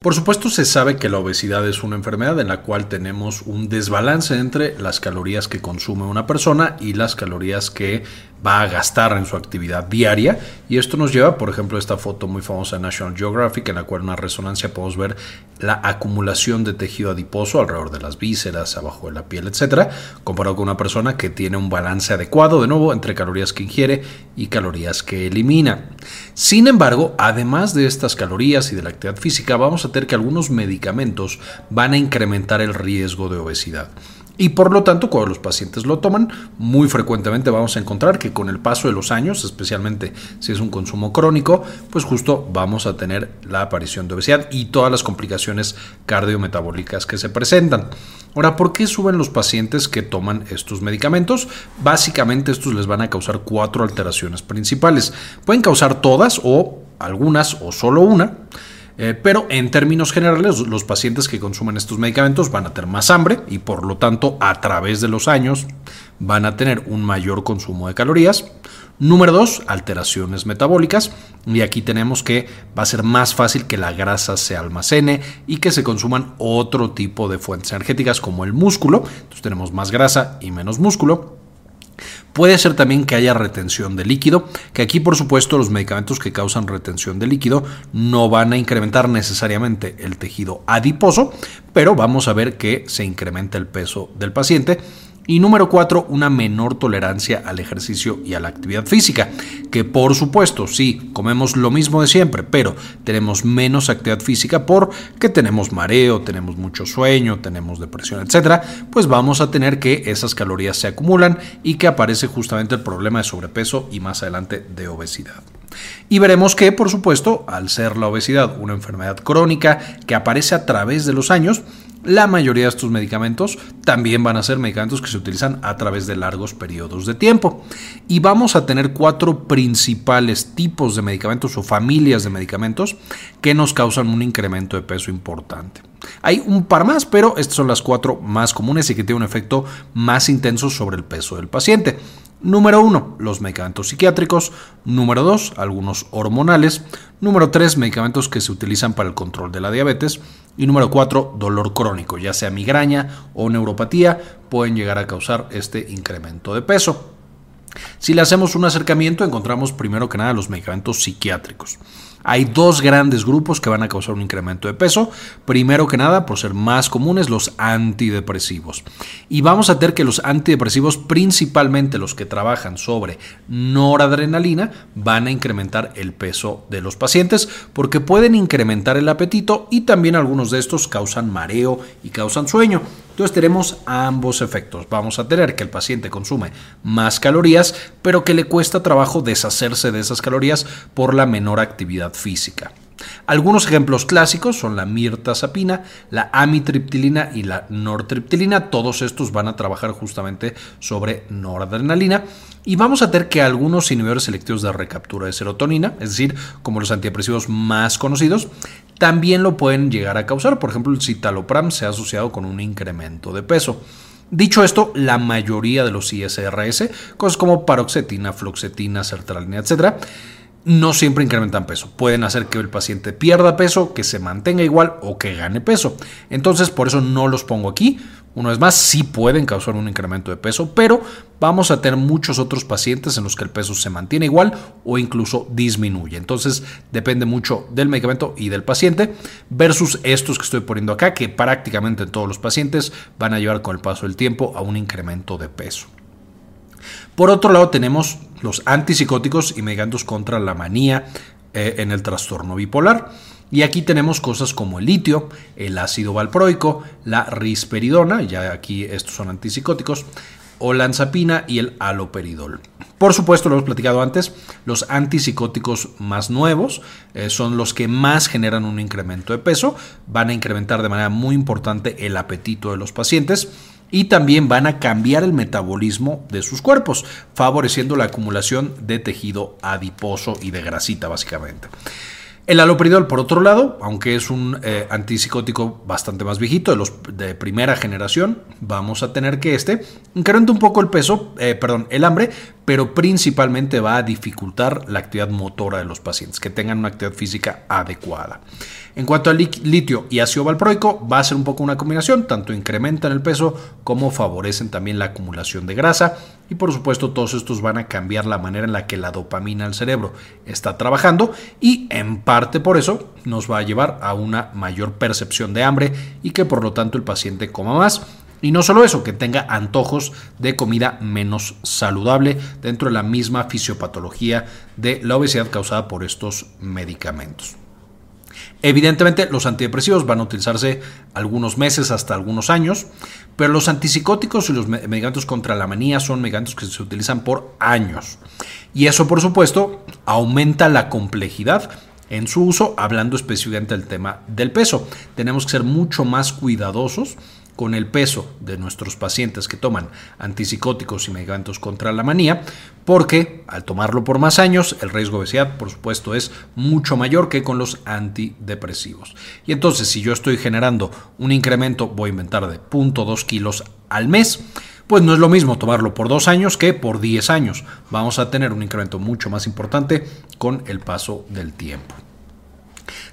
Por supuesto se sabe que la obesidad es una enfermedad en la cual tenemos un desbalance entre las calorías que consume una persona y las calorías que va a gastar en su actividad diaria y esto nos lleva, por ejemplo, a esta foto muy famosa de National Geographic en la cual en una resonancia podemos ver la acumulación de tejido adiposo alrededor de las vísceras, abajo de la piel, etcétera, comparado con una persona que tiene un balance adecuado de nuevo entre calorías que ingiere y calorías que elimina. Sin embargo, además de estas calorías y de la actividad física, vamos a tener que algunos medicamentos van a incrementar el riesgo de obesidad. Y por lo tanto, cuando los pacientes lo toman, muy frecuentemente vamos a encontrar que con el paso de los años, especialmente si es un consumo crónico, pues justo vamos a tener la aparición de obesidad y todas las complicaciones cardiometabólicas que se presentan. Ahora, ¿por qué suben los pacientes que toman estos medicamentos? Básicamente estos les van a causar cuatro alteraciones principales. Pueden causar todas o algunas o solo una. Eh, pero en términos generales, los pacientes que consumen estos medicamentos van a tener más hambre y por lo tanto a través de los años van a tener un mayor consumo de calorías. Número dos, alteraciones metabólicas. Y aquí tenemos que va a ser más fácil que la grasa se almacene y que se consuman otro tipo de fuentes energéticas como el músculo. Entonces tenemos más grasa y menos músculo. Puede ser también que haya retención de líquido, que aquí por supuesto los medicamentos que causan retención de líquido no van a incrementar necesariamente el tejido adiposo, pero vamos a ver que se incrementa el peso del paciente y número cuatro, una menor tolerancia al ejercicio y a la actividad física, que por supuesto, sí, comemos lo mismo de siempre, pero tenemos menos actividad física porque tenemos mareo, tenemos mucho sueño, tenemos depresión, etcétera, pues vamos a tener que esas calorías se acumulan y que aparece justamente el problema de sobrepeso y más adelante de obesidad. Y veremos que, por supuesto, al ser la obesidad una enfermedad crónica que aparece a través de los años, la mayoría de estos medicamentos también van a ser medicamentos que se utilizan a través de largos periodos de tiempo. Y vamos a tener cuatro principales tipos de medicamentos o familias de medicamentos que nos causan un incremento de peso importante. Hay un par más, pero estas son las cuatro más comunes y que tienen un efecto más intenso sobre el peso del paciente. Número 1, los medicamentos psiquiátricos. Número 2, algunos hormonales. Número 3, medicamentos que se utilizan para el control de la diabetes. Y número 4, dolor crónico, ya sea migraña o neuropatía, pueden llegar a causar este incremento de peso. Si le hacemos un acercamiento, encontramos primero que nada los medicamentos psiquiátricos. Hay dos grandes grupos que van a causar un incremento de peso. Primero que nada, por ser más comunes, los antidepresivos. Y vamos a tener que los antidepresivos, principalmente los que trabajan sobre noradrenalina, van a incrementar el peso de los pacientes porque pueden incrementar el apetito y también algunos de estos causan mareo y causan sueño. Entonces tenemos ambos efectos. Vamos a tener que el paciente consume más calorías, pero que le cuesta trabajo deshacerse de esas calorías por la menor actividad física. Algunos ejemplos clásicos son la mirtazapina, la amitriptilina y la nortriptilina. Todos estos van a trabajar justamente sobre noradrenalina. Y vamos a tener que algunos inhibidores selectivos de recaptura de serotonina, es decir, como los antidepresivos más conocidos, también lo pueden llegar a causar. Por ejemplo, el citalopram se ha asociado con un incremento de peso. Dicho esto, la mayoría de los ISRS, cosas como paroxetina, fluoxetina, sertralina, etcétera, no siempre incrementan peso. Pueden hacer que el paciente pierda peso, que se mantenga igual o que gane peso. Entonces, por eso no los pongo aquí. Una vez más, sí pueden causar un incremento de peso, pero vamos a tener muchos otros pacientes en los que el peso se mantiene igual o incluso disminuye. Entonces, depende mucho del medicamento y del paciente versus estos que estoy poniendo acá, que prácticamente todos los pacientes van a llevar con el paso del tiempo a un incremento de peso. Por otro lado, tenemos los antipsicóticos y medicamentos contra la manía eh, en el trastorno bipolar. Y aquí tenemos cosas como el litio, el ácido valproico, la risperidona, ya aquí estos son antipsicóticos, olanzapina y el aloperidol. Por supuesto, lo hemos platicado antes, los antipsicóticos más nuevos eh, son los que más generan un incremento de peso, van a incrementar de manera muy importante el apetito de los pacientes y también van a cambiar el metabolismo de sus cuerpos, favoreciendo la acumulación de tejido adiposo y de grasita básicamente. El alopridol, por otro lado, aunque es un eh, antipsicótico bastante más viejito, de los de primera generación, vamos a tener que este incrementa un poco el peso, eh, perdón, el hambre, pero principalmente va a dificultar la actividad motora de los pacientes, que tengan una actividad física adecuada. En cuanto al litio y ácido valproico, va a ser un poco una combinación, tanto incrementan el peso como favorecen también la acumulación de grasa y por supuesto todos estos van a cambiar la manera en la que la dopamina del cerebro está trabajando y en parte por eso nos va a llevar a una mayor percepción de hambre y que por lo tanto el paciente coma más. Y no solo eso, que tenga antojos de comida menos saludable dentro de la misma fisiopatología de la obesidad causada por estos medicamentos. Evidentemente, los antidepresivos van a utilizarse algunos meses hasta algunos años, pero los antipsicóticos y los medicamentos contra la manía son medicamentos que se utilizan por años. Y eso, por supuesto, aumenta la complejidad en su uso, hablando específicamente del tema del peso. Tenemos que ser mucho más cuidadosos con el peso de nuestros pacientes que toman antipsicóticos y medicamentos contra la manía, porque al tomarlo por más años, el riesgo de obesidad, por supuesto, es mucho mayor que con los antidepresivos. Y entonces, si yo estoy generando un incremento, voy a inventar de 0.2 kilos al mes, pues no es lo mismo tomarlo por dos años que por 10 años. Vamos a tener un incremento mucho más importante con el paso del tiempo.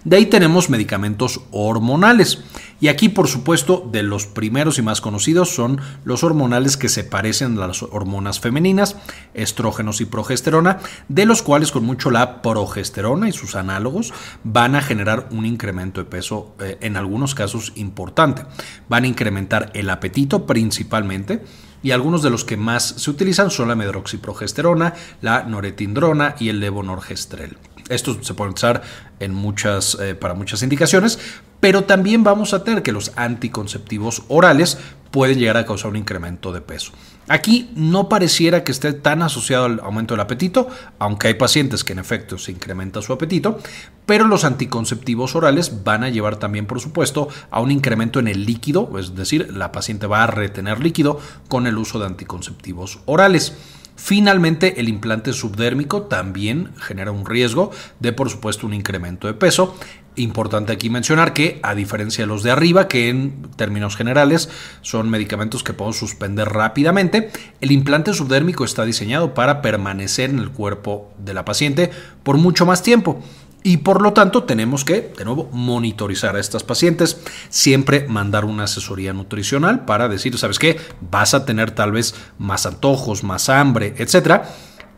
De ahí tenemos medicamentos hormonales. Y aquí, por supuesto, de los primeros y más conocidos son los hormonales que se parecen a las hormonas femeninas, estrógenos y progesterona, de los cuales con mucho la progesterona y sus análogos van a generar un incremento de peso, eh, en algunos casos importante. Van a incrementar el apetito principalmente y algunos de los que más se utilizan son la medroxiprogesterona, la noretindrona y el levonorgestrel. Esto se puede usar en muchas, eh, para muchas indicaciones, pero también vamos a tener que los anticonceptivos orales pueden llegar a causar un incremento de peso. Aquí no pareciera que esté tan asociado al aumento del apetito, aunque hay pacientes que en efecto se incrementa su apetito, pero los anticonceptivos orales van a llevar también, por supuesto, a un incremento en el líquido, es decir, la paciente va a retener líquido con el uso de anticonceptivos orales. Finalmente, el implante subdérmico también genera un riesgo de, por supuesto, un incremento de peso. Importante aquí mencionar que, a diferencia de los de arriba, que en términos generales son medicamentos que podemos suspender rápidamente, el implante subdérmico está diseñado para permanecer en el cuerpo de la paciente por mucho más tiempo. Y por lo tanto tenemos que, de nuevo, monitorizar a estas pacientes, siempre mandar una asesoría nutricional para decir, ¿sabes qué? Vas a tener tal vez más antojos, más hambre, etc.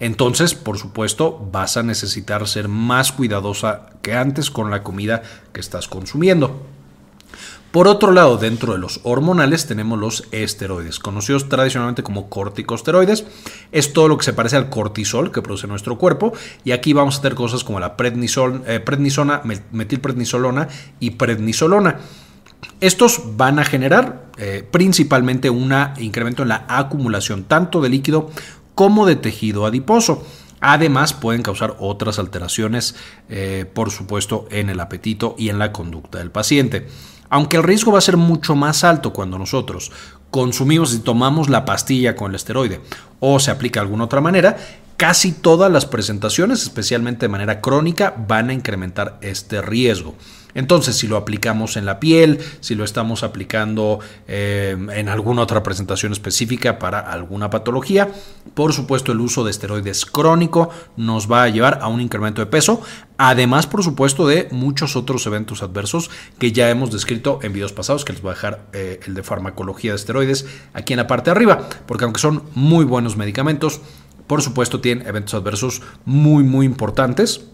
Entonces, por supuesto, vas a necesitar ser más cuidadosa que antes con la comida que estás consumiendo. Por otro lado, dentro de los hormonales tenemos los esteroides, conocidos tradicionalmente como corticosteroides. Es todo lo que se parece al cortisol que produce nuestro cuerpo. Y aquí vamos a tener cosas como la eh, prednisona, metilprednisolona y prednisolona. Estos van a generar eh, principalmente un incremento en la acumulación tanto de líquido como de tejido adiposo. Además, pueden causar otras alteraciones, eh, por supuesto, en el apetito y en la conducta del paciente. Aunque el riesgo va a ser mucho más alto cuando nosotros consumimos y tomamos la pastilla con el esteroide o se aplica de alguna otra manera, casi todas las presentaciones, especialmente de manera crónica, van a incrementar este riesgo. Entonces, si lo aplicamos en la piel, si lo estamos aplicando eh, en alguna otra presentación específica para alguna patología, por supuesto el uso de esteroides crónico nos va a llevar a un incremento de peso, además por supuesto de muchos otros eventos adversos que ya hemos descrito en videos pasados, que les voy a dejar eh, el de farmacología de esteroides aquí en la parte de arriba, porque aunque son muy buenos medicamentos, por supuesto tienen eventos adversos muy muy importantes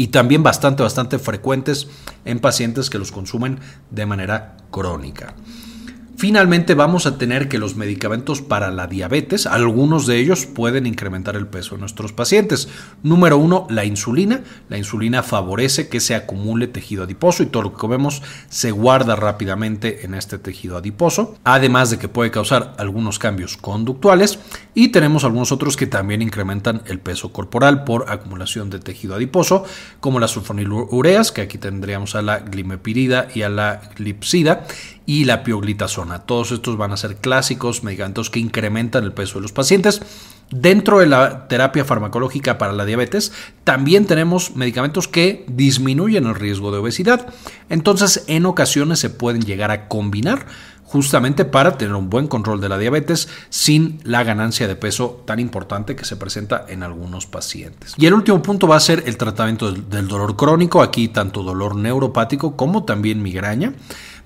y también bastante, bastante frecuentes en pacientes que los consumen de manera crónica. Finalmente vamos a tener que los medicamentos para la diabetes, algunos de ellos pueden incrementar el peso de nuestros pacientes. Número uno, la insulina. La insulina favorece que se acumule tejido adiposo y todo lo que comemos se guarda rápidamente en este tejido adiposo, además de que puede causar algunos cambios conductuales y tenemos algunos otros que también incrementan el peso corporal por acumulación de tejido adiposo, como las sulfonilureas, que aquí tendríamos a la glimepirida y a la glipsida, y la pioglitazona. Todos estos van a ser clásicos medicamentos que incrementan el peso de los pacientes Dentro de la terapia farmacológica para la diabetes, también tenemos medicamentos que disminuyen el riesgo de obesidad. Entonces, en ocasiones se pueden llegar a combinar justamente para tener un buen control de la diabetes sin la ganancia de peso tan importante que se presenta en algunos pacientes. Y el último punto va a ser el tratamiento del dolor crónico, aquí tanto dolor neuropático como también migraña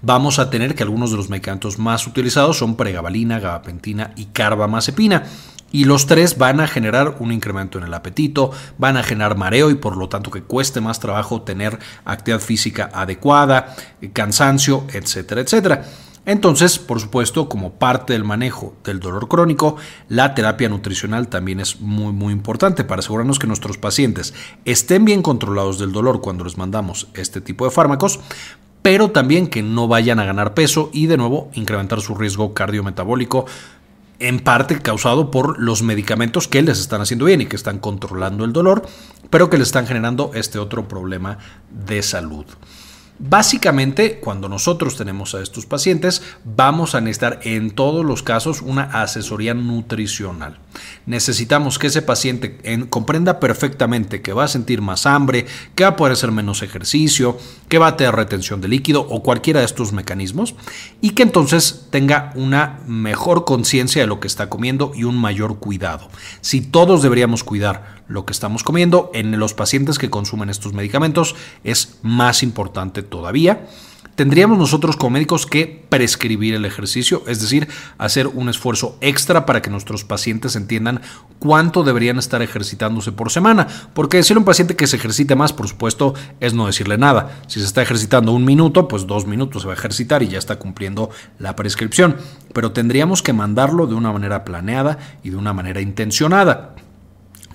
vamos a tener que algunos de los medicamentos más utilizados son pregabalina, gabapentina y carbamazepina. Y los tres van a generar un incremento en el apetito, van a generar mareo y por lo tanto que cueste más trabajo tener actividad física adecuada, cansancio, etcétera, etcétera. Entonces, por supuesto, como parte del manejo del dolor crónico, la terapia nutricional también es muy muy importante para asegurarnos que nuestros pacientes estén bien controlados del dolor cuando les mandamos este tipo de fármacos, pero también que no vayan a ganar peso y de nuevo incrementar su riesgo cardiometabólico en parte causado por los medicamentos que les están haciendo bien y que están controlando el dolor, pero que le están generando este otro problema de salud. Básicamente, cuando nosotros tenemos a estos pacientes, vamos a necesitar en todos los casos una asesoría nutricional. Necesitamos que ese paciente comprenda perfectamente que va a sentir más hambre, que va a poder hacer menos ejercicio, que va a tener retención de líquido o cualquiera de estos mecanismos y que entonces tenga una mejor conciencia de lo que está comiendo y un mayor cuidado. Si todos deberíamos cuidar lo que estamos comiendo, en los pacientes que consumen estos medicamentos es más importante todavía. Tendríamos nosotros como médicos que prescribir el ejercicio, es decir, hacer un esfuerzo extra para que nuestros pacientes entiendan cuánto deberían estar ejercitándose por semana. Porque decirle a un paciente que se ejercite más, por supuesto, es no decirle nada. Si se está ejercitando un minuto, pues dos minutos se va a ejercitar y ya está cumpliendo la prescripción. Pero tendríamos que mandarlo de una manera planeada y de una manera intencionada.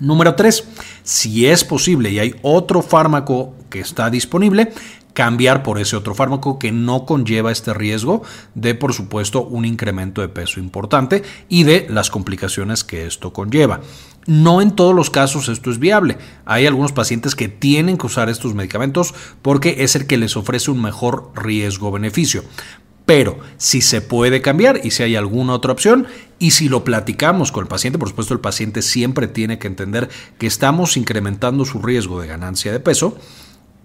Número 3. Si es posible y hay otro fármaco que está disponible, cambiar por ese otro fármaco que no conlleva este riesgo de, por supuesto, un incremento de peso importante y de las complicaciones que esto conlleva. No en todos los casos esto es viable. Hay algunos pacientes que tienen que usar estos medicamentos porque es el que les ofrece un mejor riesgo-beneficio. Pero si se puede cambiar y si hay alguna otra opción y si lo platicamos con el paciente, por supuesto el paciente siempre tiene que entender que estamos incrementando su riesgo de ganancia de peso.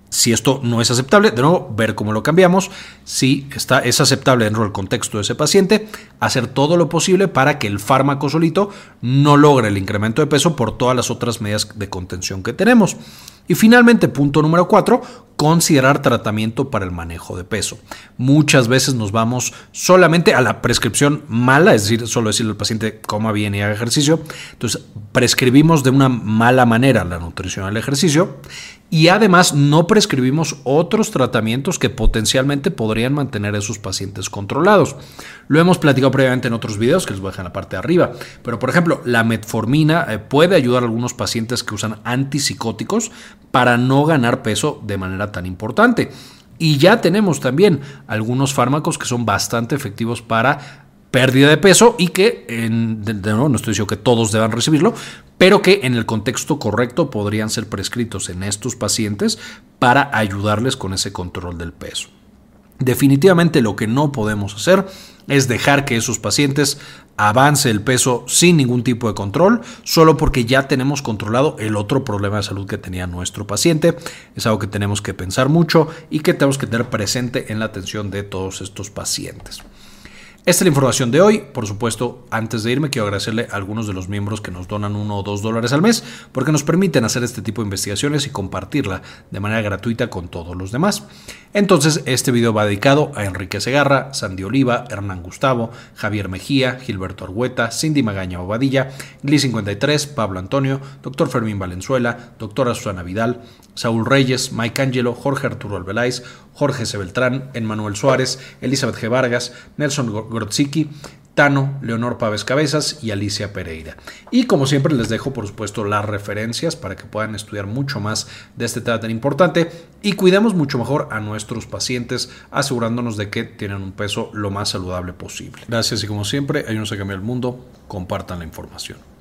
Si esto no es aceptable, de nuevo, ver cómo lo cambiamos. Si está, es aceptable dentro del contexto de ese paciente, hacer todo lo posible para que el fármaco solito no logre el incremento de peso por todas las otras medidas de contención que tenemos. Y finalmente, punto número cuatro, considerar tratamiento para el manejo de peso. Muchas veces nos vamos solamente a la prescripción mala, es decir, solo decirle al paciente coma bien y haga ejercicio. Entonces, prescribimos de una mala manera la nutrición al ejercicio y además no prescribimos otros tratamientos que potencialmente podrían mantener a esos pacientes controlados. Lo hemos platicado previamente en otros videos que les voy a dejar en la parte de arriba, pero por ejemplo, la metformina eh, puede ayudar a algunos pacientes que usan antipsicóticos para no ganar peso de manera tan importante. Y ya tenemos también algunos fármacos que son bastante efectivos para pérdida de peso y que, de, nuevo, no estoy diciendo que todos deban recibirlo, pero que en el contexto correcto podrían ser prescritos en estos pacientes para ayudarles con ese control del peso. Definitivamente lo que no podemos hacer es dejar que esos pacientes avance el peso sin ningún tipo de control, solo porque ya tenemos controlado el otro problema de salud que tenía nuestro paciente. Es algo que tenemos que pensar mucho y que tenemos que tener presente en la atención de todos estos pacientes. Esta es la información de hoy. Por supuesto, antes de irme, quiero agradecerle a algunos de los miembros que nos donan uno o dos dólares al mes, porque nos permiten hacer este tipo de investigaciones y compartirla de manera gratuita con todos los demás. Entonces, este video va dedicado a Enrique Segarra, Sandy Oliva, Hernán Gustavo, Javier Mejía, Gilberto Argueta, Cindy Magaña Obadilla, Gli53, Pablo Antonio, Dr. Fermín Valenzuela, Doctora Susana Vidal, Saúl Reyes, Mike Angelo, Jorge Arturo Albeláez, Jorge C. Beltrán, Emmanuel Suárez, Elizabeth G. Vargas, Nelson Grotziki, Tano, Leonor Pávez Cabezas y Alicia Pereira. Y como siempre les dejo por supuesto las referencias para que puedan estudiar mucho más de este tema tan importante y cuidemos mucho mejor a nuestros pacientes asegurándonos de que tienen un peso lo más saludable posible. Gracias y como siempre, ayúdenos a cambiar el mundo, compartan la información.